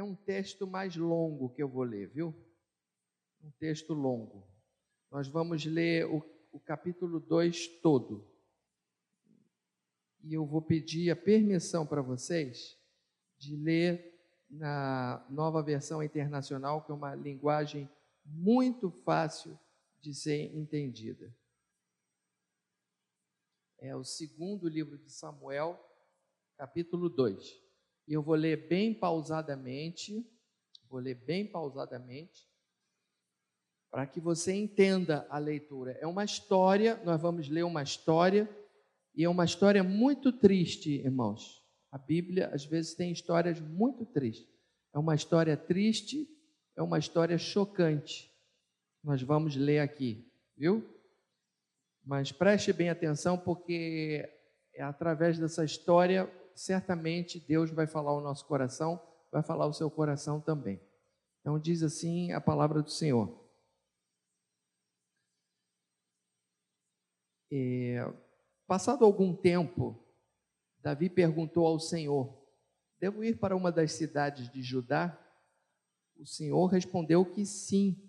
é um texto mais longo que eu vou ler, viu? Um texto longo. Nós vamos ler o, o capítulo 2 todo. E eu vou pedir a permissão para vocês de ler na nova versão internacional, que é uma linguagem muito fácil de ser entendida. É o segundo livro de Samuel, capítulo 2. E eu vou ler bem pausadamente, vou ler bem pausadamente, para que você entenda a leitura. É uma história, nós vamos ler uma história, e é uma história muito triste, irmãos. A Bíblia, às vezes, tem histórias muito tristes. É uma história triste, é uma história chocante. Nós vamos ler aqui, viu? Mas preste bem atenção, porque é através dessa história, certamente Deus vai falar o nosso coração, vai falar o seu coração também. Então, diz assim a palavra do Senhor. É, passado algum tempo, Davi perguntou ao Senhor: Devo ir para uma das cidades de Judá? O Senhor respondeu que sim.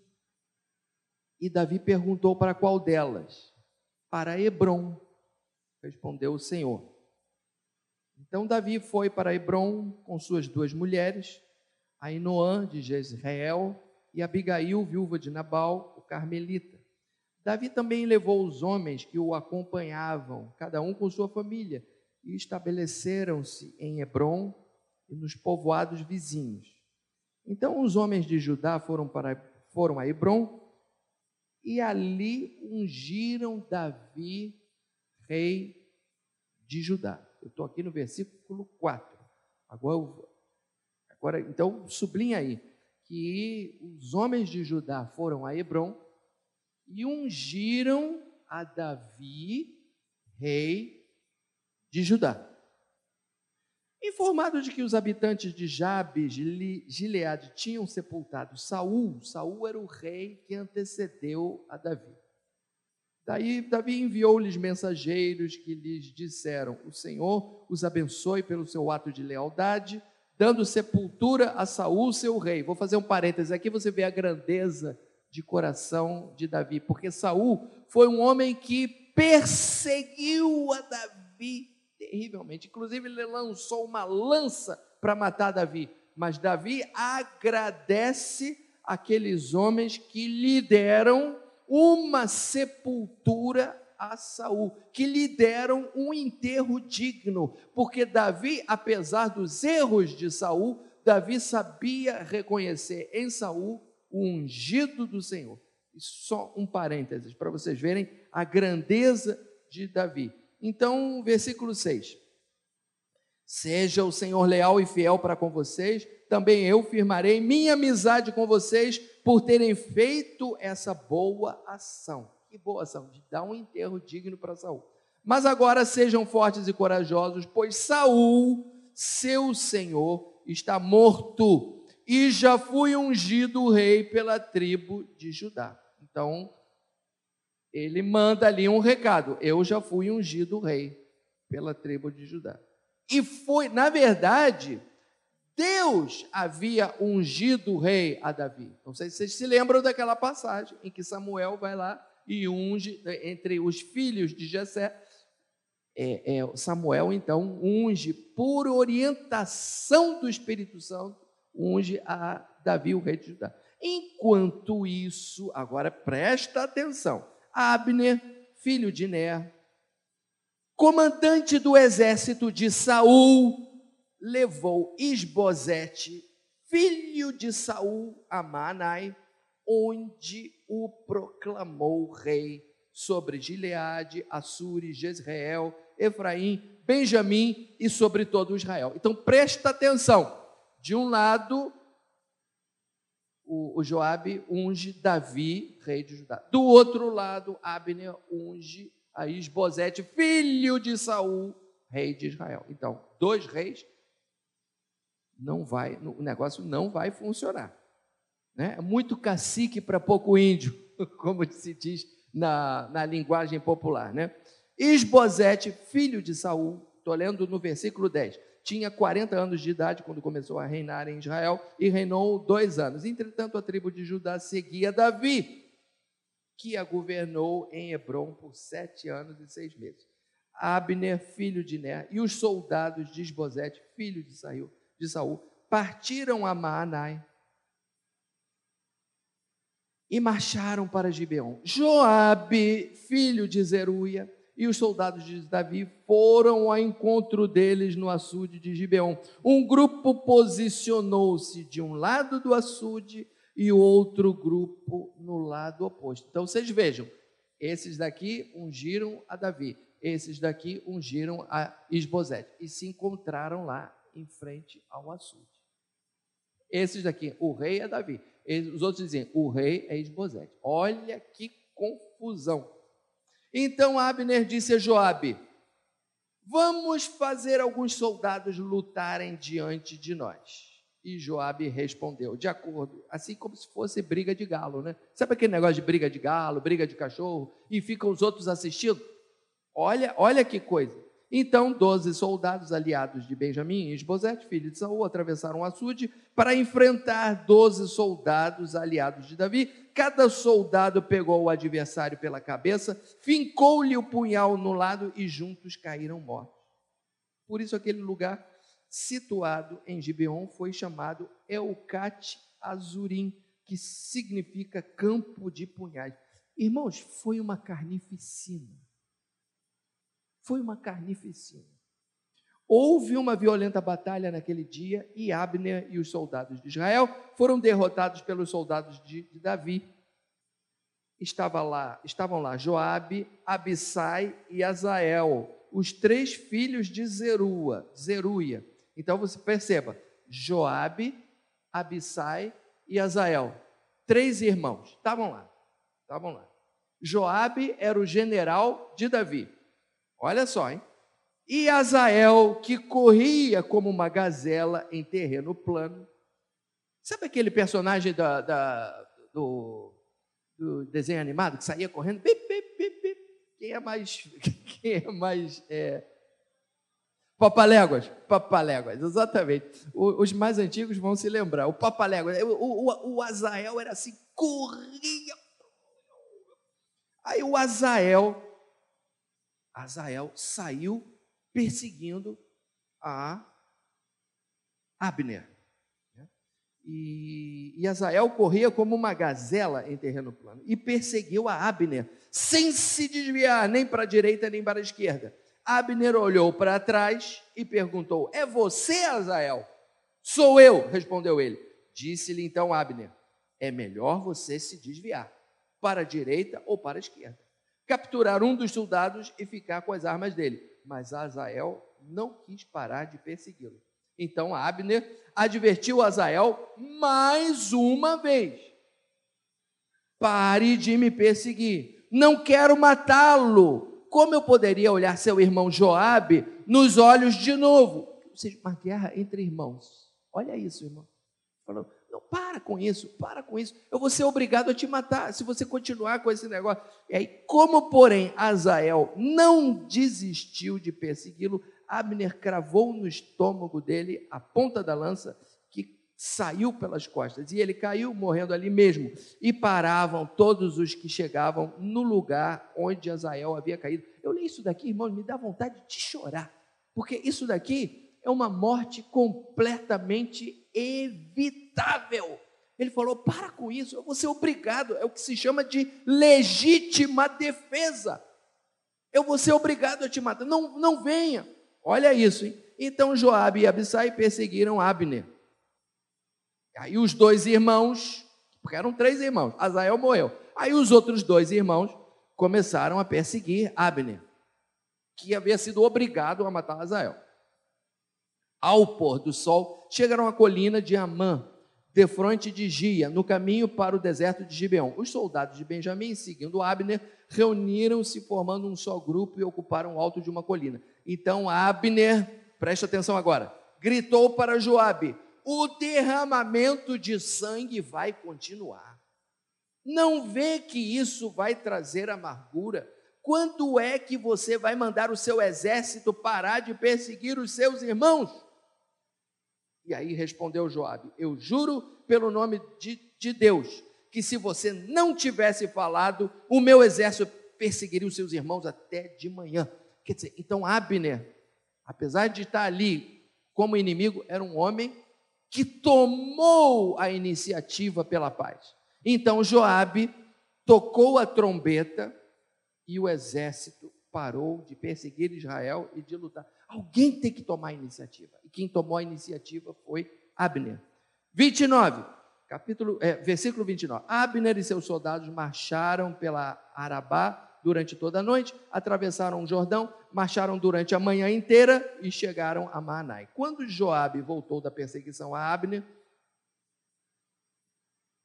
E Davi perguntou para qual delas? Para Hebron, respondeu o Senhor. Então Davi foi para Hebron com suas duas mulheres, Ainoã de Jezreel e Abigail, viúva de Nabal, o carmelita. Davi também levou os homens que o acompanhavam, cada um com sua família, e estabeleceram-se em Hebron e nos povoados vizinhos. Então os homens de Judá foram, para, foram a Hebron e ali ungiram Davi, rei de Judá. Eu estou aqui no versículo 4. Agora, agora, então, sublinha aí que os homens de Judá foram a Hebron e ungiram a Davi, rei de Judá. Informado de que os habitantes de Jabes, Gileade, tinham sepultado Saul, Saul era o rei que antecedeu a Davi. Daí Davi enviou-lhes mensageiros que lhes disseram: O Senhor os abençoe pelo seu ato de lealdade, dando sepultura a Saul, seu rei. Vou fazer um parêntese aqui, você vê a grandeza de coração de Davi, porque Saul foi um homem que perseguiu a Davi terrivelmente. Inclusive, ele lançou uma lança para matar Davi. Mas Davi agradece aqueles homens que lhe deram uma sepultura a Saul, que lhe deram um enterro digno, porque Davi, apesar dos erros de Saul, Davi sabia reconhecer em Saul o ungido do Senhor. E só um parênteses para vocês verem a grandeza de Davi. Então, versículo 6. Seja o Senhor leal e fiel para com vocês, também eu firmarei minha amizade com vocês por terem feito essa boa ação. Que boa ação, de dar um enterro digno para Saul. Mas agora sejam fortes e corajosos, pois Saul, seu senhor, está morto e já fui ungido rei pela tribo de Judá. Então, ele manda ali um recado: eu já fui ungido rei pela tribo de Judá. E foi, na verdade, Deus havia ungido o rei a Davi. Não sei se vocês se lembram daquela passagem em que Samuel vai lá e unge entre os filhos de Jessé. É, é, Samuel então unge por orientação do Espírito Santo, unge a Davi, o rei de Judá. Enquanto isso, agora presta atenção, Abner, filho de Ner, comandante do exército de Saul, levou Isbosete, filho de Saul, a Manai, onde o proclamou rei sobre Gileade, Assuri, Jezreel, Efraim, Benjamim e sobre todo Israel. Então presta atenção. De um lado, o, o Joabe unge Davi, rei de Judá. Do outro lado, Abner unge a Isbosete, filho de Saul, rei de Israel. Então, dois reis não vai, o negócio não vai funcionar. Né? É muito cacique para pouco índio, como se diz na, na linguagem popular. Né? Isbosete, filho de Saul, estou lendo no versículo 10, tinha 40 anos de idade quando começou a reinar em Israel e reinou dois anos. Entretanto, a tribo de Judá seguia Davi, que a governou em Hebron por sete anos e seis meses. Abner, filho de Ner, e os soldados de Esbozete, filho de Saul, de Saul partiram a Maanai e marcharam para Gibeon. Joabe, filho de Zeruia, e os soldados de Davi foram ao encontro deles no açude de Gibeon. Um grupo posicionou-se de um lado do açude e o outro grupo no lado oposto. Então vocês vejam, esses daqui ungiram a Davi, esses daqui ungiram a Isbosete e se encontraram lá em frente ao açude. Esses daqui, o rei é Davi, os outros dizem, o rei é Isbosete. Olha que confusão. Então Abner disse a Joabe: Vamos fazer alguns soldados lutarem diante de nós. E Joabe respondeu, de acordo, assim como se fosse briga de galo, né? Sabe aquele negócio de briga de galo, briga de cachorro, e ficam os outros assistindo? Olha, olha que coisa. Então, doze soldados aliados de Benjamim e Esbozete, filho de Saul, atravessaram o açude para enfrentar doze soldados aliados de Davi. Cada soldado pegou o adversário pela cabeça, fincou-lhe o punhal no lado e juntos caíram mortos. Por isso, aquele lugar situado em Gibeon foi chamado Eucate Azurim, que significa campo de punhais. Irmãos, foi uma carnificina foi uma carnificina. Houve uma violenta batalha naquele dia e Abner e os soldados de Israel foram derrotados pelos soldados de, de Davi. Estava lá, estavam lá Joabe, Abissai e Azael, os três filhos de Zerua, Zeruia. Então você perceba, Joabe, Abissai e Azael, três irmãos, estavam lá, estavam lá. Joabe era o general de Davi. Olha só, hein? E Azael, que corria como uma gazela em terreno plano. Sabe aquele personagem da, da, do, do, desenho animado que saía correndo? Bip, bip, bip, bip. Quem é mais. Quem é mais. É... Papaléguas, papaléguas, exatamente. Os mais antigos vão se lembrar. O papaléguas, o, o, o Azael era assim, corria. Aí o Azael Azael saiu perseguindo a Abner. E, e Azael corria como uma gazela em terreno plano e perseguiu a Abner, sem se desviar nem para a direita nem para a esquerda. Abner olhou para trás e perguntou: É você, Azael? Sou eu, respondeu ele. Disse-lhe então Abner: É melhor você se desviar para a direita ou para a esquerda capturar um dos soldados e ficar com as armas dele. Mas Azael não quis parar de persegui-lo. Então Abner advertiu Azael mais uma vez: Pare de me perseguir, não quero matá-lo. Como eu poderia olhar seu irmão Joabe nos olhos de novo? Ou seja, uma guerra entre irmãos. Olha isso, irmão. Falando, não, para com isso, para com isso. Eu vou ser obrigado a te matar se você continuar com esse negócio. E aí, como, porém, Azael não desistiu de persegui-lo, Abner cravou no estômago dele a ponta da lança que saiu pelas costas. E ele caiu morrendo ali mesmo. E paravam todos os que chegavam no lugar onde Azael havia caído. Eu li isso daqui, irmão, me dá vontade de chorar. Porque isso daqui é uma morte completamente evitável. Ele falou: para com isso, eu vou ser obrigado. É o que se chama de legítima defesa. Eu vou ser obrigado a te matar. Não, não venha. Olha isso, hein? Então Joabe e Abissai perseguiram Abner. Aí os dois irmãos, porque eram três irmãos, Azael morreu. Aí os outros dois irmãos começaram a perseguir Abner, que havia sido obrigado a matar Azael ao pôr do sol, chegaram à colina de Amã, defronte de Gia, no caminho para o deserto de Gibeão. Os soldados de Benjamim, seguindo Abner, reuniram-se formando um só grupo e ocuparam o alto de uma colina. Então Abner, preste atenção agora, gritou para Joabe: "O derramamento de sangue vai continuar. Não vê que isso vai trazer amargura? Quando é que você vai mandar o seu exército parar de perseguir os seus irmãos?" E aí respondeu Joabe: Eu juro pelo nome de, de Deus que se você não tivesse falado, o meu exército perseguiria os seus irmãos até de manhã. Quer dizer, então Abner, apesar de estar ali como inimigo, era um homem que tomou a iniciativa pela paz. Então Joabe tocou a trombeta e o exército parou de perseguir Israel e de lutar. Alguém tem que tomar a iniciativa. E quem tomou a iniciativa foi Abner. 29, capítulo, é, versículo 29. Abner e seus soldados marcharam pela Arabá durante toda a noite, atravessaram o Jordão, marcharam durante a manhã inteira e chegaram a Maanai. Quando Joabe voltou da perseguição a Abner,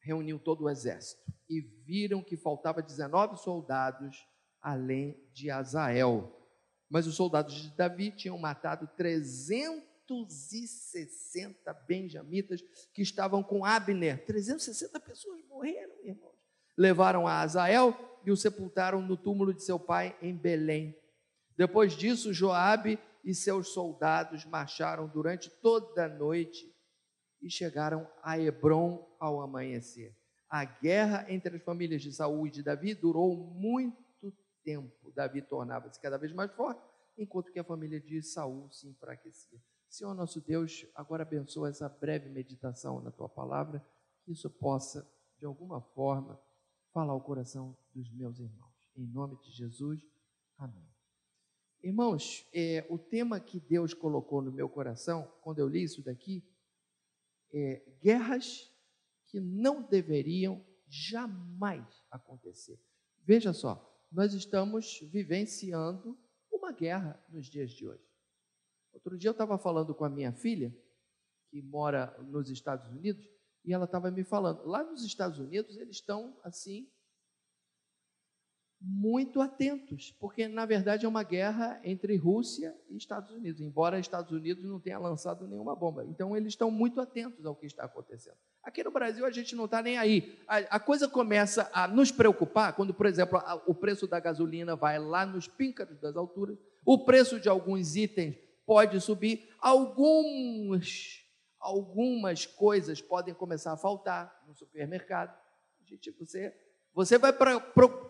reuniu todo o exército e viram que faltava 19 soldados além de Azael. Mas os soldados de Davi tinham matado 360 benjamitas que estavam com Abner. 360 pessoas morreram, irmãos. Levaram a Azael e o sepultaram no túmulo de seu pai em Belém. Depois disso, Joabe e seus soldados marcharam durante toda a noite e chegaram a Hebron ao amanhecer. A guerra entre as famílias de Saul e de Davi durou muito tempo, Davi tornava-se cada vez mais forte, enquanto que a família de Saul se enfraquecia. Senhor nosso Deus, agora abençoa essa breve meditação na tua palavra, que isso possa, de alguma forma, falar ao coração dos meus irmãos. Em nome de Jesus, amém. Irmãos, é, o tema que Deus colocou no meu coração, quando eu li isso daqui, é guerras que não deveriam jamais acontecer. Veja só, nós estamos vivenciando uma guerra nos dias de hoje. Outro dia eu estava falando com a minha filha, que mora nos Estados Unidos, e ela estava me falando, lá nos Estados Unidos eles estão assim muito atentos, porque na verdade é uma guerra entre Rússia e Estados Unidos, embora Estados Unidos não tenha lançado nenhuma bomba. Então eles estão muito atentos ao que está acontecendo. Aqui no Brasil a gente não está nem aí. A, a, coisa começa a nos preocupar quando, por exemplo, a, o preço da gasolina vai lá nos píncaros das alturas, o preço de alguns itens pode subir, alguns, algumas coisas podem começar a faltar no supermercado. A gente, você você vai pra,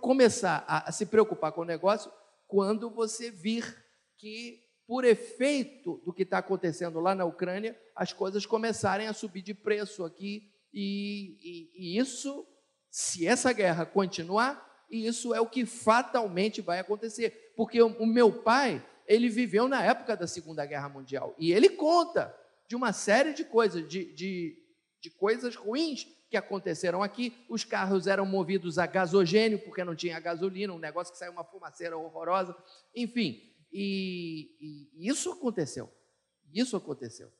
começar a, a se preocupar com o negócio quando você vir que, por efeito do que está acontecendo lá na Ucrânia, as coisas começarem a subir de preço aqui. E, e, e isso, se essa guerra continuar, isso é o que fatalmente vai acontecer. Porque o, o meu pai, ele viveu na época da Segunda Guerra Mundial. E ele conta de uma série de coisas, de, de, de coisas ruins que aconteceram aqui. Os carros eram movidos a gasogênio, porque não tinha gasolina, um negócio que saiu uma fumaceira horrorosa. Enfim, e, e isso aconteceu. Isso aconteceu.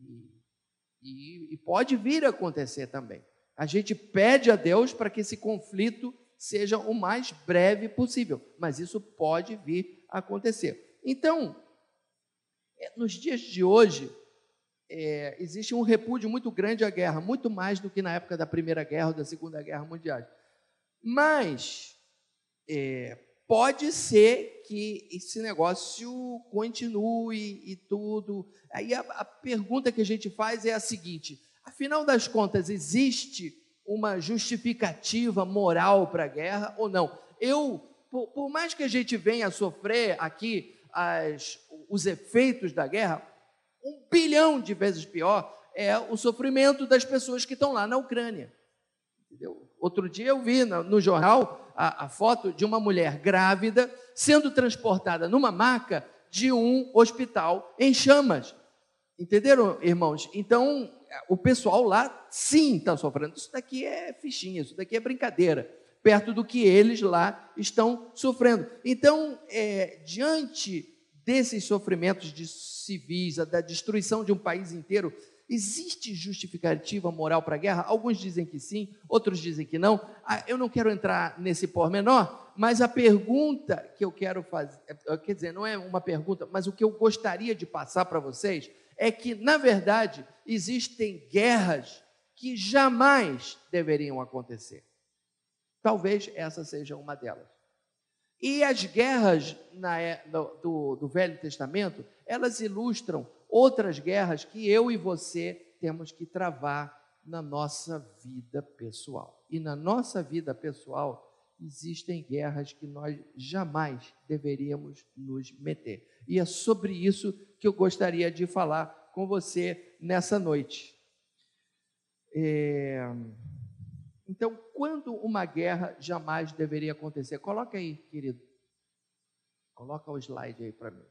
E, e, e pode vir a acontecer também. A gente pede a Deus para que esse conflito seja o mais breve possível, mas isso pode vir a acontecer. Então, é, nos dias de hoje, é, existe um repúdio muito grande à guerra, muito mais do que na época da Primeira Guerra ou da Segunda Guerra Mundial. Mas é, pode ser que esse negócio continue e tudo. Aí a, a pergunta que a gente faz é a seguinte: afinal das contas, existe uma justificativa moral para a guerra ou não? Eu, por, por, mais que a gente venha a sofrer aqui as, os efeitos da guerra, um bilhão de vezes pior é o sofrimento das pessoas que estão lá na Ucrânia. Entendeu? Outro dia eu vi no, jornal a, a, foto de uma mulher grávida sendo transportada numa maca de um hospital em chamas. Entenderam, irmãos? Então, o pessoal lá sim está sofrendo. Isso daqui é fichinha, isso daqui é brincadeira, perto do que eles lá estão sofrendo. Então, é, diante desses sofrimentos de civis, da destruição de um país inteiro, existe justificativa moral para a guerra? Alguns dizem que sim, outros dizem que não. Ah, eu não quero entrar nesse pormenor, mas a pergunta que eu quero fazer, é, quer dizer, não é uma pergunta, mas o que eu gostaria de passar para vocês é que, na verdade, existem guerras que jamais deveriam acontecer. Talvez essa seja uma delas. E as guerras na, é, do, do Velho Testamento, elas ilustram outras guerras que eu e você temos que travar na nossa vida pessoal. E na nossa vida pessoal existem guerras que nós jamais deveríamos nos meter. E é sobre isso que eu gostaria de falar com você nessa noite. É... Então, quando uma guerra jamais deveria acontecer? Coloca aí, querido. Coloca o slide aí para mim.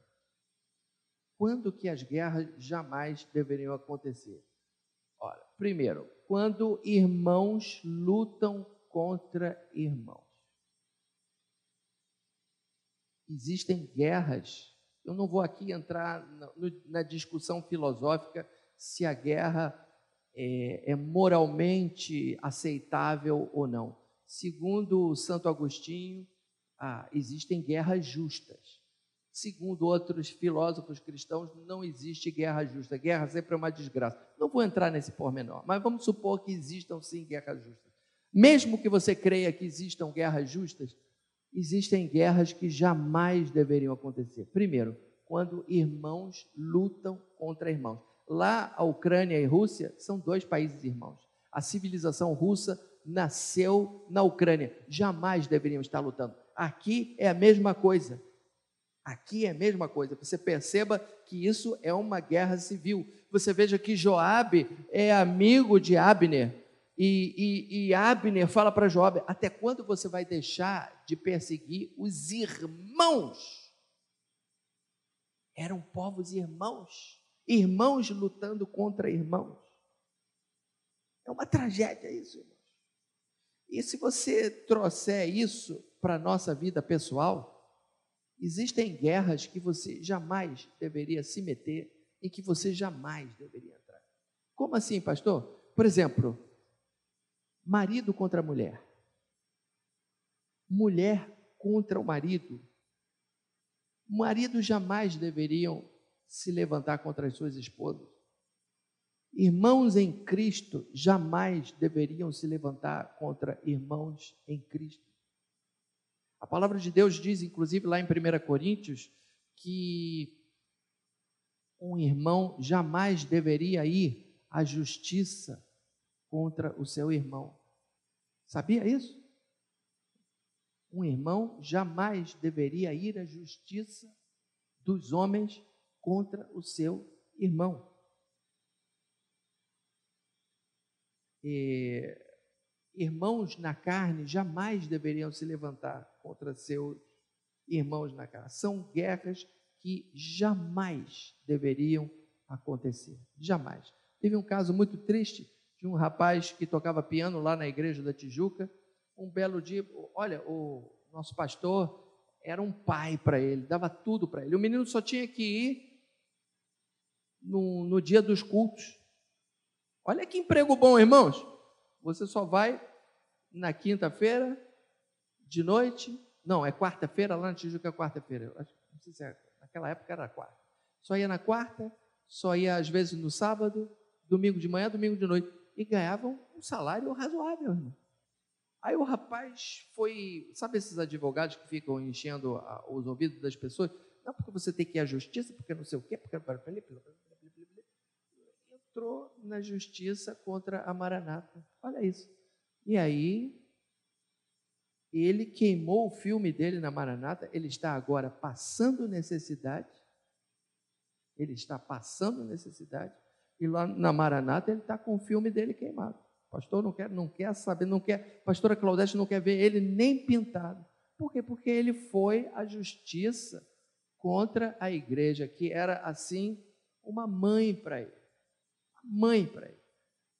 Quando que as guerras jamais deveriam acontecer? Olha, primeiro, quando irmãos lutam contra irmãos. Existem guerras. Eu não vou aqui entrar na, na discussão filosófica se a guerra é, é moralmente aceitável ou não. Segundo Santo Agostinho, ah, existem guerras justas. Segundo outros filósofos cristãos, não existe guerra justa. Guerra sempre é uma desgraça. Não vou entrar nesse pormenor, mas vamos supor que existam sim guerras justas. Mesmo que você creia que existam guerras justas, existem guerras que jamais deveriam acontecer. Primeiro, quando irmãos lutam contra irmãos. Lá, a Ucrânia e a Rússia são dois países irmãos. A civilização russa nasceu na Ucrânia. Jamais deveriam estar lutando. Aqui é a mesma coisa. Aqui é a mesma coisa. Você perceba que isso é uma guerra civil. Você veja que Joabe é amigo de Abner. E, e, e Abner fala para Joabe: até quando você vai deixar de perseguir os irmãos? Eram povos irmãos irmãos lutando contra irmãos. É uma tragédia isso, irmãos. E se você trouxer isso para a nossa vida pessoal, existem guerras que você jamais deveria se meter, em que você jamais deveria entrar. Como assim, pastor? Por exemplo, marido contra mulher. Mulher contra o marido. Maridos jamais deveriam se levantar contra as suas esposas. Irmãos em Cristo jamais deveriam se levantar contra irmãos em Cristo. A palavra de Deus diz, inclusive lá em 1 Coríntios, que um irmão jamais deveria ir à justiça contra o seu irmão. Sabia isso? Um irmão jamais deveria ir à justiça dos homens contra o seu irmão. E, irmãos na carne jamais deveriam se levantar contra seus irmãos na carne. São guerras que jamais deveriam acontecer. Jamais. Teve um caso muito triste de um rapaz que tocava piano lá na igreja da Tijuca. Um belo dia, olha, o nosso pastor era um pai para ele, dava tudo para ele. O menino só tinha que ir no, no dia dos cultos. Olha que emprego bom, irmãos. Você só vai na quinta-feira, de noite. Não, é quarta-feira, lá no Tijuca é quarta-feira. Não sei se é, naquela época era quarta. Só ia na quarta, só ia às vezes no sábado, domingo de manhã, domingo de noite. E ganhavam um salário razoável, irmão. Aí o rapaz foi, sabe esses advogados que ficam enchendo os ouvidos das pessoas? Não, porque você tem que ir à justiça, porque não sei o quê, porque entrou na justiça contra a Maranata. Olha isso. E aí, ele queimou o filme dele na Maranata, ele está agora passando necessidade. Ele está passando necessidade. E lá na Maranata ele está com o filme dele queimado. Pastor não quer, não quer saber, não quer. Pastora Claudete não quer ver ele nem pintado. Por quê? Porque ele foi à justiça contra a igreja, que era assim uma mãe para ele mãe para ele.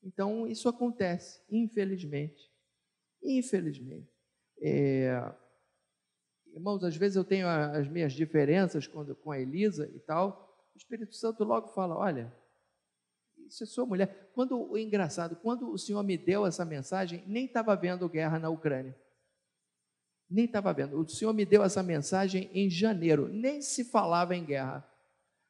Então, isso acontece, infelizmente. Infelizmente. É, irmãos, às vezes eu tenho as minhas diferenças com, com a Elisa e tal. O Espírito Santo logo fala: olha, isso é sua mulher. Quando o engraçado, quando o Senhor me deu essa mensagem, nem estava vendo guerra na Ucrânia. Nem estava vendo. O Senhor me deu essa mensagem em janeiro, nem se falava em guerra.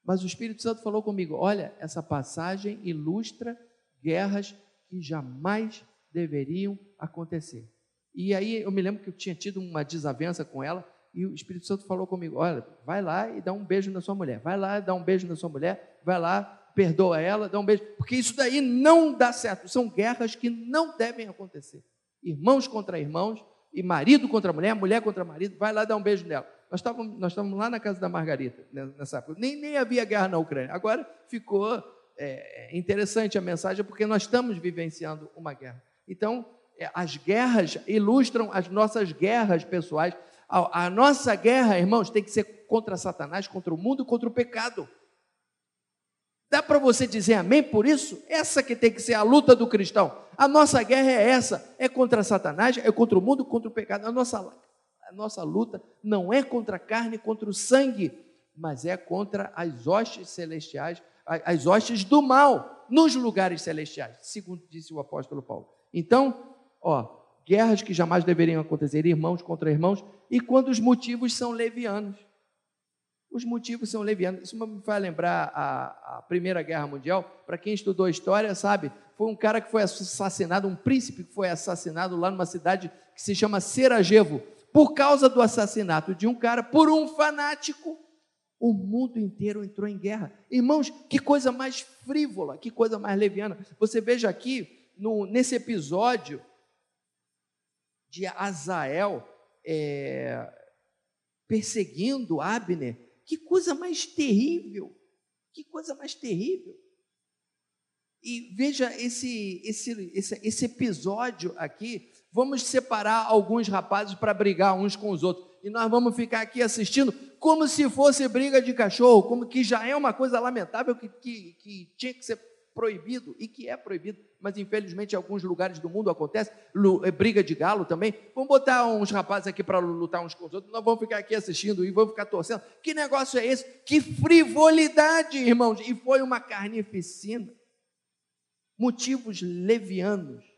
Mas o Espírito Santo falou comigo: olha, essa passagem ilustra guerras que jamais deveriam acontecer. E aí eu me lembro que eu tinha tido uma desavença com ela, e o Espírito Santo falou comigo: olha, vai lá e dá um beijo na sua mulher, vai lá e dá um beijo na sua mulher, vai lá, perdoa ela, dá um beijo, porque isso daí não dá certo. São guerras que não devem acontecer. Irmãos contra irmãos, e marido contra mulher, mulher contra marido, vai lá dar um beijo nela. Nós estávamos, nós estávamos lá na casa da Margarita, né, nessa época. Nem, nem havia guerra na Ucrânia. Agora ficou é, interessante a mensagem, porque nós estamos vivenciando uma guerra. Então, é, as guerras ilustram as nossas guerras pessoais. A, a nossa guerra, irmãos, tem que ser contra Satanás, contra o mundo, contra o pecado. Dá para você dizer amém por isso? Essa que tem que ser a luta do cristão. A nossa guerra é essa: é contra Satanás, é contra o mundo, contra o pecado. A nossa, a nossa luta não é contra a carne, contra o sangue, mas é contra as hostes celestiais, as hostes do mal nos lugares celestiais, segundo disse o apóstolo Paulo. Então, ó, guerras que jamais deveriam acontecer, irmãos contra irmãos, e quando os motivos são levianos. Os motivos são levianos. Isso me faz lembrar a, a Primeira Guerra Mundial. Para quem estudou história, sabe, foi um cara que foi assassinado, um príncipe que foi assassinado lá numa cidade que se chama Sarajevo, por causa do assassinato de um cara por um fanático. O mundo inteiro entrou em guerra. Irmãos, que coisa mais frívola, que coisa mais leviana. Você veja aqui, no, nesse episódio de Azael é, perseguindo Abner, que coisa mais terrível! Que coisa mais terrível! E veja esse, esse, esse, esse episódio aqui. Vamos separar alguns rapazes para brigar uns com os outros. E nós vamos ficar aqui assistindo como se fosse briga de cachorro, como que já é uma coisa lamentável que, que, que tinha que ser proibido e que é proibido, mas infelizmente em alguns lugares do mundo acontece, é, briga de galo também. Vamos botar uns rapazes aqui para lutar uns com os outros, nós vamos ficar aqui assistindo e vamos ficar torcendo. Que negócio é esse? Que frivolidade, irmãos! E foi uma carnificina. Motivos levianos.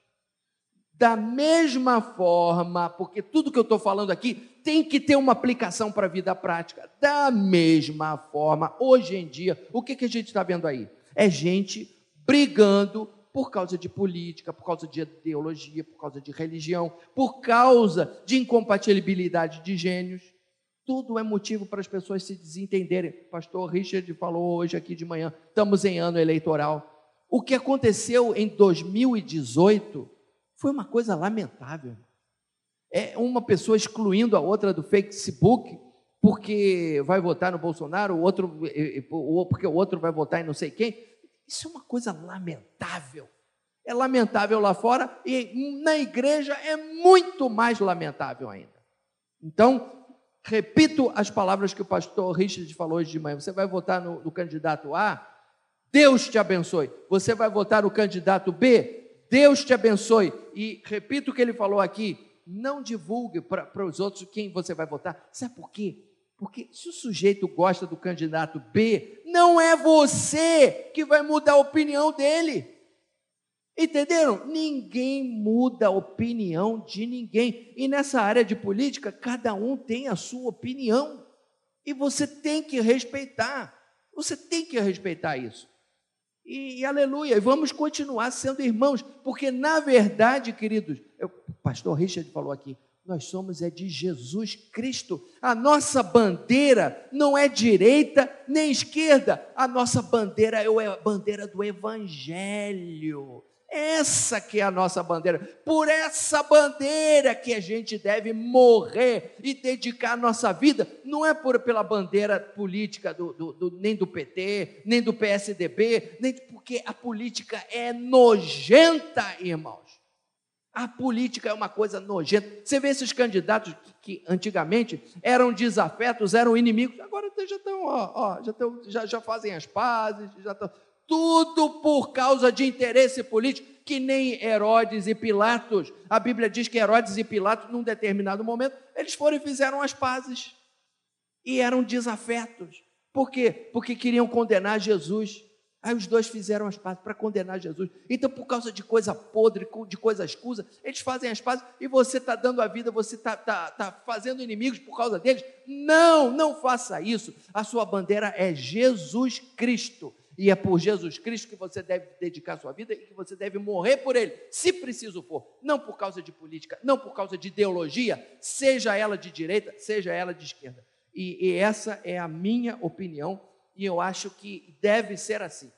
Da mesma forma, porque tudo que eu estou falando aqui tem que ter uma aplicação para a vida prática. Da mesma forma, hoje em dia, o que, que a gente está vendo aí? É gente brigando por causa de política, por causa de ideologia, por causa de religião, por causa de incompatibilidade de gênios. Tudo é motivo para as pessoas se desentenderem. O pastor Richard falou hoje aqui de manhã, estamos em ano eleitoral. O que aconteceu em 2018 foi uma coisa lamentável. É uma pessoa excluindo a outra do Facebook porque vai votar no Bolsonaro, o outro porque o outro vai votar em não sei quem. Isso é uma coisa lamentável. É lamentável lá fora e na igreja é muito mais lamentável ainda. Então, repito as palavras que o pastor Richard falou hoje de manhã. Você vai votar no, no candidato A? Deus te abençoe. Você vai votar no candidato B? Deus te abençoe. E repito o que ele falou aqui: não divulgue para os outros quem você vai votar. Sabe por quê? Porque se o sujeito gosta do candidato B, não é você que vai mudar a opinião dele. Entenderam? Ninguém muda a opinião de ninguém. E nessa área de política, cada um tem a sua opinião. E você tem que respeitar. Você tem que respeitar isso. E, e aleluia, e vamos continuar sendo irmãos, porque na verdade, queridos, o pastor Richard falou aqui, nós somos é de Jesus Cristo. A nossa bandeira não é direita nem esquerda. A nossa bandeira é a bandeira do Evangelho. Essa que é a nossa bandeira. Por essa bandeira que a gente deve morrer e dedicar a nossa vida. Não é por, pela bandeira política do, do, do, nem do PT, nem do PSDB, nem porque a política é nojenta, irmãos. A política é uma coisa nojenta. Você vê esses candidatos que, antigamente eram desafetos, eram inimigos, agora já estão, ó, ó, já, estão, já, já fazem as pazes, já estão. Tudo por causa de interesse político, que nem Herodes e Pilatos. A Bíblia diz que Herodes e Pilatos, num determinado momento, eles foram e fizeram as pazes. E eram desafetos. Por quê? Porque queriam condenar Jesus. Aí os dois fizeram as pazes para condenar Jesus. Então, por causa de coisa podre, de coisa escusa, eles fazem as pazes e você está dando a vida, você está tá, tá fazendo inimigos por causa deles. Não, não faça isso. A sua bandeira é Jesus Cristo. E é por Jesus Cristo que você deve dedicar sua vida e que você deve morrer por ele, se preciso for. Não por causa de política, não por causa de ideologia, seja ela de direita, seja ela de esquerda. E, e essa é a minha opinião e eu acho que deve ser assim.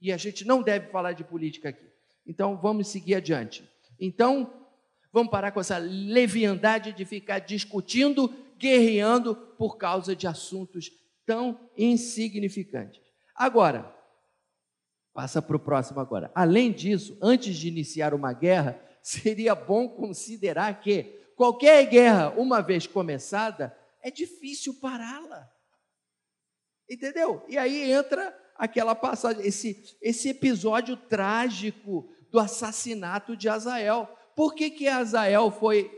E a gente não deve falar de política aqui. Então vamos seguir adiante. Então, vamos parar com essa leviandade de ficar discutindo, guerreando por causa de assuntos tão insignificantes. Agora, passa para o próximo agora. Além disso, antes de iniciar uma guerra, seria bom considerar que qualquer guerra, uma vez começada, é difícil pará-la. Entendeu? E aí entra aquela passagem, esse, esse episódio trágico do assassinato de Azael. Por que, que Azael foi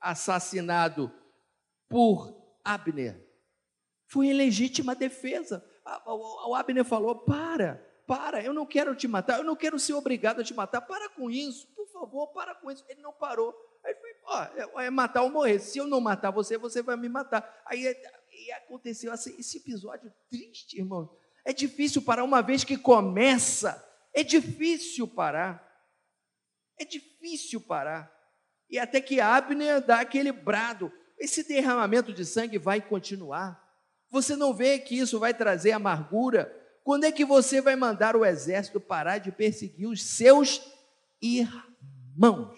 assassinado por Abner? Foi em legítima defesa. O Abner falou: para, para, eu não quero te matar, eu não quero ser obrigado a te matar, para com isso, por favor, para com isso. Ele não parou. Aí foi, ó, é, é matar ou morrer. Se eu não matar você, você vai me matar. Aí e aconteceu esse episódio triste, irmão. É difícil parar uma vez que começa, é difícil parar. É difícil parar. E até que Abner dá aquele brado. Esse derramamento de sangue vai continuar. Você não vê que isso vai trazer amargura? Quando é que você vai mandar o exército parar de perseguir os seus irmãos?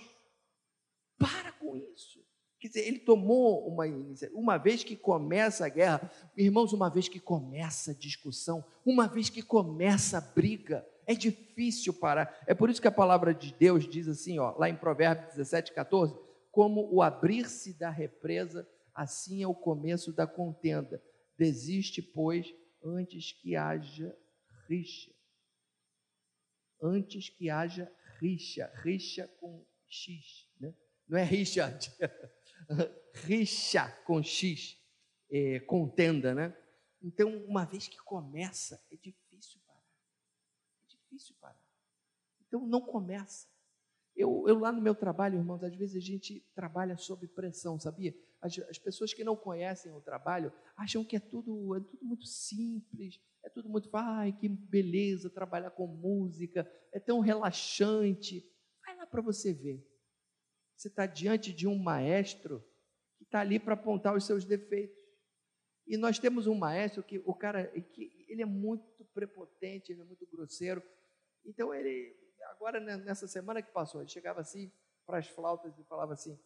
Para com isso. Quer dizer, ele tomou uma iniciativa. Uma vez que começa a guerra, irmãos, uma vez que começa a discussão, uma vez que começa a briga, é difícil parar. É por isso que a palavra de Deus diz assim, ó, lá em Provérbios 17, 14: como o abrir-se da represa, assim é o começo da contenda. Desiste, pois, antes que haja rixa. Antes que haja rixa, rixa com X, né? não é rixa, rixa com X, é, contenda, né? Então, uma vez que começa, é difícil difícil parar. Então não começa. Eu, eu, lá no meu trabalho, irmãos, às vezes a gente trabalha sob pressão, sabia? As, as, pessoas que não conhecem o trabalho acham que é tudo, é tudo muito simples, é tudo muito, ai, que beleza trabalhar com música, é tão relaxante. Vai lá para você ver. Você está diante de um maestro que está ali para apontar os seus defeitos. E nós temos um maestro que o cara, que ele é muito prepotente, ele é muito grosseiro, então ele, agora né, nessa semana que passou, ele chegava assim para as flautas e falava assim: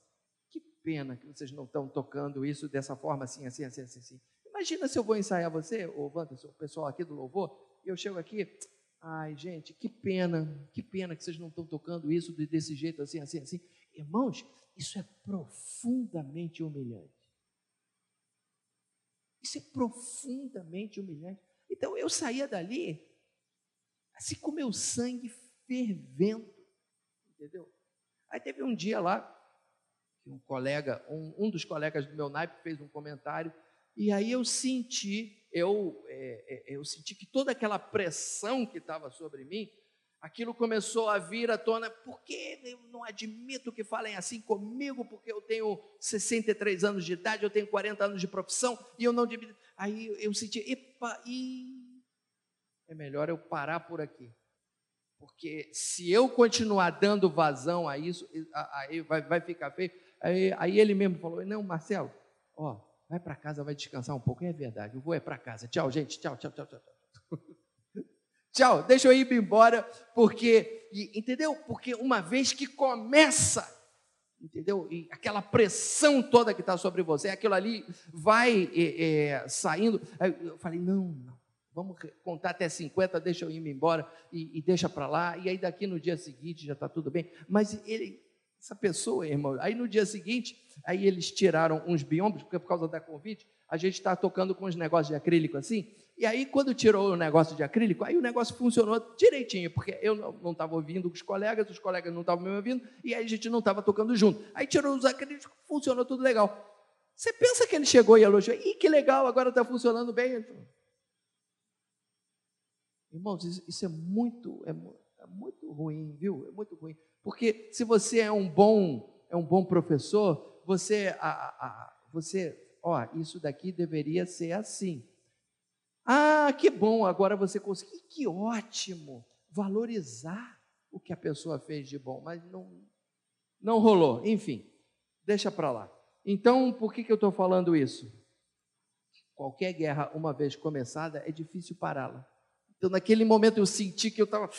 que pena que vocês não estão tocando isso dessa forma assim, assim, assim, assim. assim. Imagina se eu vou ensaiar você, ô Wanderson, o pessoal aqui do louvor, e eu chego aqui, ai gente, que pena, que pena que vocês não estão tocando isso desse jeito assim, assim, assim. Irmãos, isso é profundamente humilhante. Isso é profundamente humilhante. Então eu saía dali assim com meu sangue fervendo, entendeu? Aí teve um dia lá, um colega, um, um dos colegas do meu naipe fez um comentário, e aí eu senti, eu, é, é, eu senti que toda aquela pressão que estava sobre mim, aquilo começou a vir à tona, porque eu não admito que falem assim comigo, porque eu tenho 63 anos de idade, eu tenho 40 anos de profissão, e eu não admito. Aí eu senti, epa, e é melhor eu parar por aqui. Porque se eu continuar dando vazão a isso, aí vai, vai ficar feio. Aí, aí, ele mesmo falou: Não, Marcelo, ó, vai para casa, vai descansar um pouco. É verdade, eu vou é para casa. Tchau, gente. Tchau, tchau, tchau, tchau. tchau, deixa eu ir embora, porque, entendeu? Porque uma vez que começa, entendeu? E aquela pressão toda que está sobre você, aquilo ali vai é, é, saindo. Aí eu falei: Não, não Vamos contar até 50, deixa eu ir embora e, e deixa para lá. E aí daqui no dia seguinte já está tudo bem. Mas ele, essa pessoa, irmão, aí no dia seguinte, aí eles tiraram uns biombos, porque por causa da Covid, a gente está tocando com os negócios de acrílico assim. E aí, quando tirou o negócio de acrílico, aí o negócio funcionou direitinho, porque eu não estava ouvindo os colegas, os colegas não estavam me ouvindo, e aí a gente não estava tocando junto. Aí tirou os acrílicos, funcionou tudo legal. Você pensa que ele chegou e elogiou, ih, que legal, agora está funcionando bem. Irmãos, isso é muito, é, é muito ruim, viu? É muito ruim. Porque se você é um bom, é um bom professor, você, a, a, você, ó, isso daqui deveria ser assim. Ah, que bom, agora você conseguiu. Que ótimo! Valorizar o que a pessoa fez de bom, mas não, não rolou. Enfim, deixa para lá. Então, por que, que eu estou falando isso? qualquer guerra, uma vez começada, é difícil pará-la. Então, naquele momento, eu senti que eu estava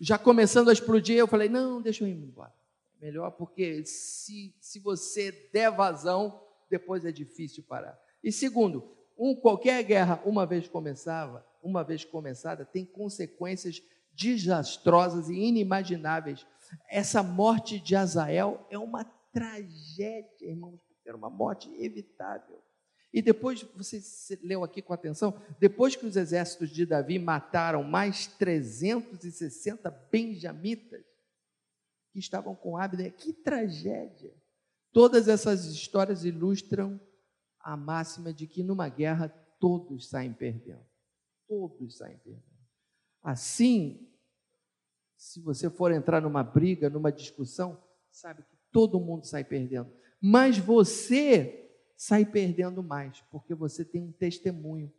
já começando a explodir. Eu falei: não, deixa eu ir embora. Melhor, porque se, se você der vazão, depois é difícil parar. E segundo, um, qualquer guerra, uma vez começava, uma vez começada, tem consequências desastrosas e inimagináveis. Essa morte de Azael é uma tragédia, irmãos, era uma morte evitável. E depois, você leu aqui com atenção, depois que os exércitos de Davi mataram mais 360 benjamitas que estavam com Abner, que tragédia! Todas essas histórias ilustram a máxima de que numa guerra todos saem perdendo. Todos saem perdendo. Assim, se você for entrar numa briga, numa discussão, sabe que todo mundo sai perdendo. Mas você sai perdendo mais, porque você tem um testemunho.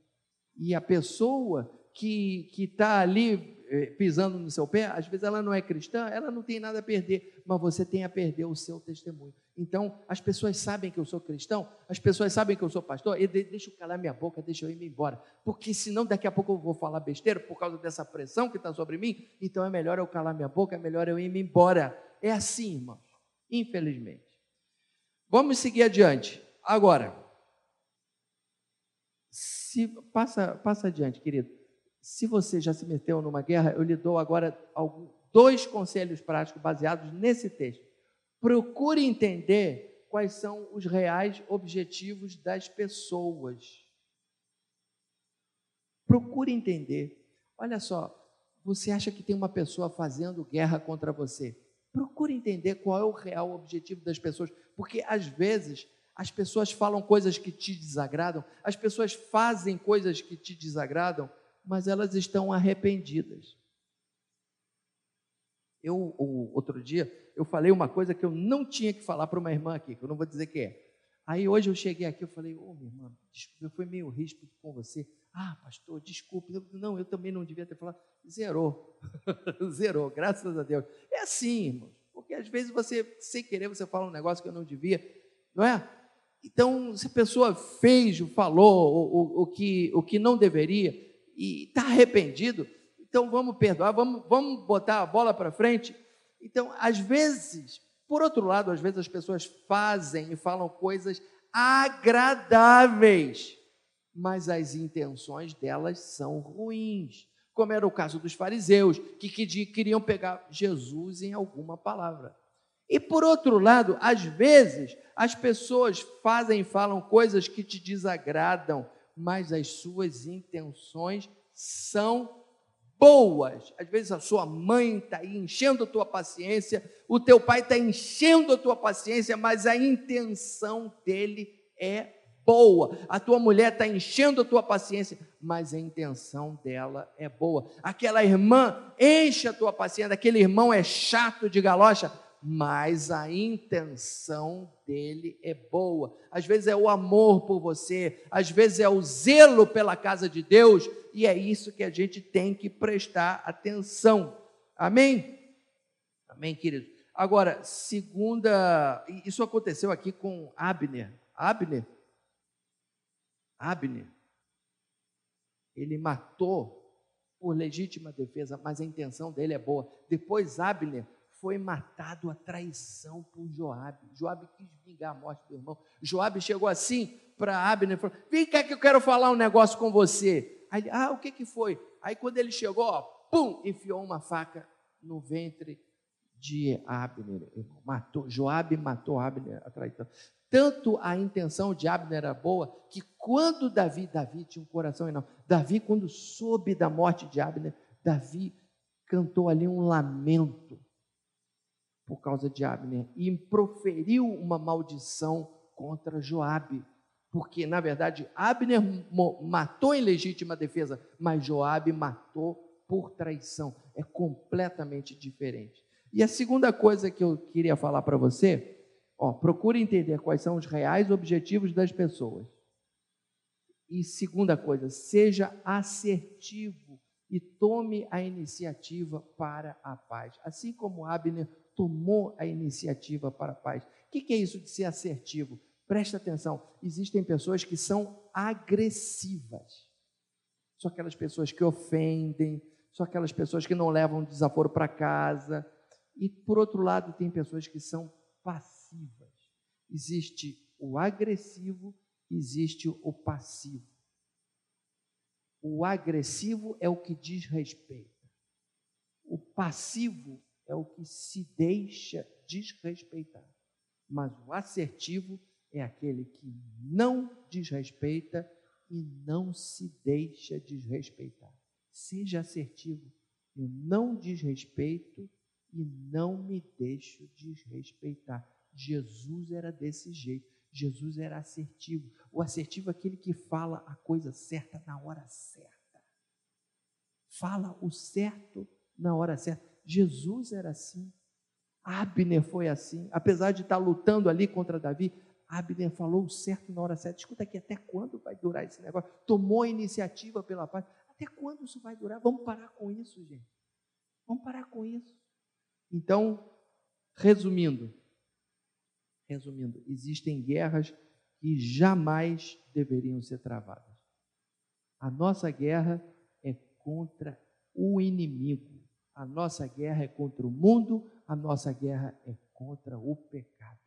E a pessoa que está ali eh, pisando no seu pé, às vezes ela não é cristã, ela não tem nada a perder, mas você tem a perder o seu testemunho. Então, as pessoas sabem que eu sou cristão, as pessoas sabem que eu sou pastor, e deixa eu calar minha boca, deixa eu ir embora, porque senão daqui a pouco eu vou falar besteira por causa dessa pressão que está sobre mim, então é melhor eu calar minha boca, é melhor eu ir embora. É assim, irmãos, infelizmente. Vamos seguir adiante. Agora, se passa, passa adiante, querido. Se você já se meteu numa guerra, eu lhe dou agora dois conselhos práticos baseados nesse texto. Procure entender quais são os reais objetivos das pessoas. Procure entender. Olha só, você acha que tem uma pessoa fazendo guerra contra você? Procure entender qual é o real objetivo das pessoas, porque às vezes as pessoas falam coisas que te desagradam, as pessoas fazem coisas que te desagradam, mas elas estão arrependidas. Eu, outro dia, eu falei uma coisa que eu não tinha que falar para uma irmã aqui, que eu não vou dizer que é. Aí hoje eu cheguei aqui, eu falei, ô oh, minha irmã, desculpa, eu fui meio ríspido com você. Ah, pastor, desculpe. Não, eu também não devia ter falado. Zerou. Zerou, graças a Deus. É assim, irmãos. Porque às vezes você, sem querer, você fala um negócio que eu não devia, não é? Então, se a pessoa fez, falou o, o, o que, o que não deveria e está arrependido, então vamos perdoar, vamos, vamos botar a bola para frente. Então, às vezes, por outro lado, às vezes as pessoas fazem e falam coisas agradáveis, mas as intenções delas são ruins. Como era o caso dos fariseus, que, que queriam pegar Jesus em alguma palavra. E por outro lado, às vezes, as pessoas fazem e falam coisas que te desagradam, mas as suas intenções são boas. Às vezes a sua mãe está enchendo a tua paciência, o teu pai está enchendo a tua paciência, mas a intenção dele é boa. A tua mulher está enchendo a tua paciência, mas a intenção dela é boa. Aquela irmã enche a tua paciência, aquele irmão é chato de galocha, mas a intenção dele é boa. Às vezes é o amor por você, às vezes é o zelo pela casa de Deus, e é isso que a gente tem que prestar atenção. Amém? Amém, querido. Agora, segunda, isso aconteceu aqui com Abner. Abner, Abner, ele matou por legítima defesa, mas a intenção dele é boa. Depois Abner foi matado a traição por Joabe. Joabe quis vingar a morte do irmão. Joabe chegou assim para Abner e falou: Vem cá que eu quero falar um negócio com você. Aí ele, ah, o que, que foi? Aí quando ele chegou, ó, pum, enfiou uma faca no ventre de Abner. Matou, Joabe matou Abner a traição. Tanto a intenção de Abner era boa, que quando Davi, Davi tinha um coração enorme. Davi, quando soube da morte de Abner, Davi cantou ali um lamento por causa de Abner e proferiu uma maldição contra Joabe, porque na verdade Abner matou em legítima defesa, mas Joabe matou por traição. É completamente diferente. E a segunda coisa que eu queria falar para você, ó, procure entender quais são os reais objetivos das pessoas. E segunda coisa, seja assertivo e tome a iniciativa para a paz. Assim como Abner tomou a iniciativa para a paz. O que é isso de ser assertivo? Presta atenção, existem pessoas que são agressivas. São aquelas pessoas que ofendem, são aquelas pessoas que não levam desaforo para casa. E, por outro lado, tem pessoas que são passivas. Existe o agressivo, existe o passivo. O agressivo é o que diz respeito. O passivo é o que se deixa desrespeitar. Mas o assertivo é aquele que não desrespeita e não se deixa desrespeitar. Seja assertivo. Eu não desrespeito e não me deixo desrespeitar. Jesus era desse jeito. Jesus era assertivo. O assertivo é aquele que fala a coisa certa na hora certa. Fala o certo na hora certa. Jesus era assim. Abner foi assim. Apesar de estar lutando ali contra Davi, Abner falou certo na hora certa. Escuta aqui, até quando vai durar esse negócio? Tomou a iniciativa pela paz. Até quando isso vai durar? Vamos parar com isso, gente. Vamos parar com isso. Então, resumindo, resumindo, existem guerras que jamais deveriam ser travadas. A nossa guerra é contra o inimigo. A nossa guerra é contra o mundo, a nossa guerra é contra o pecado.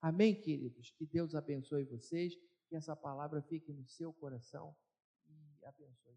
Amém, queridos? Que Deus abençoe vocês, que essa palavra fique no seu coração e abençoe.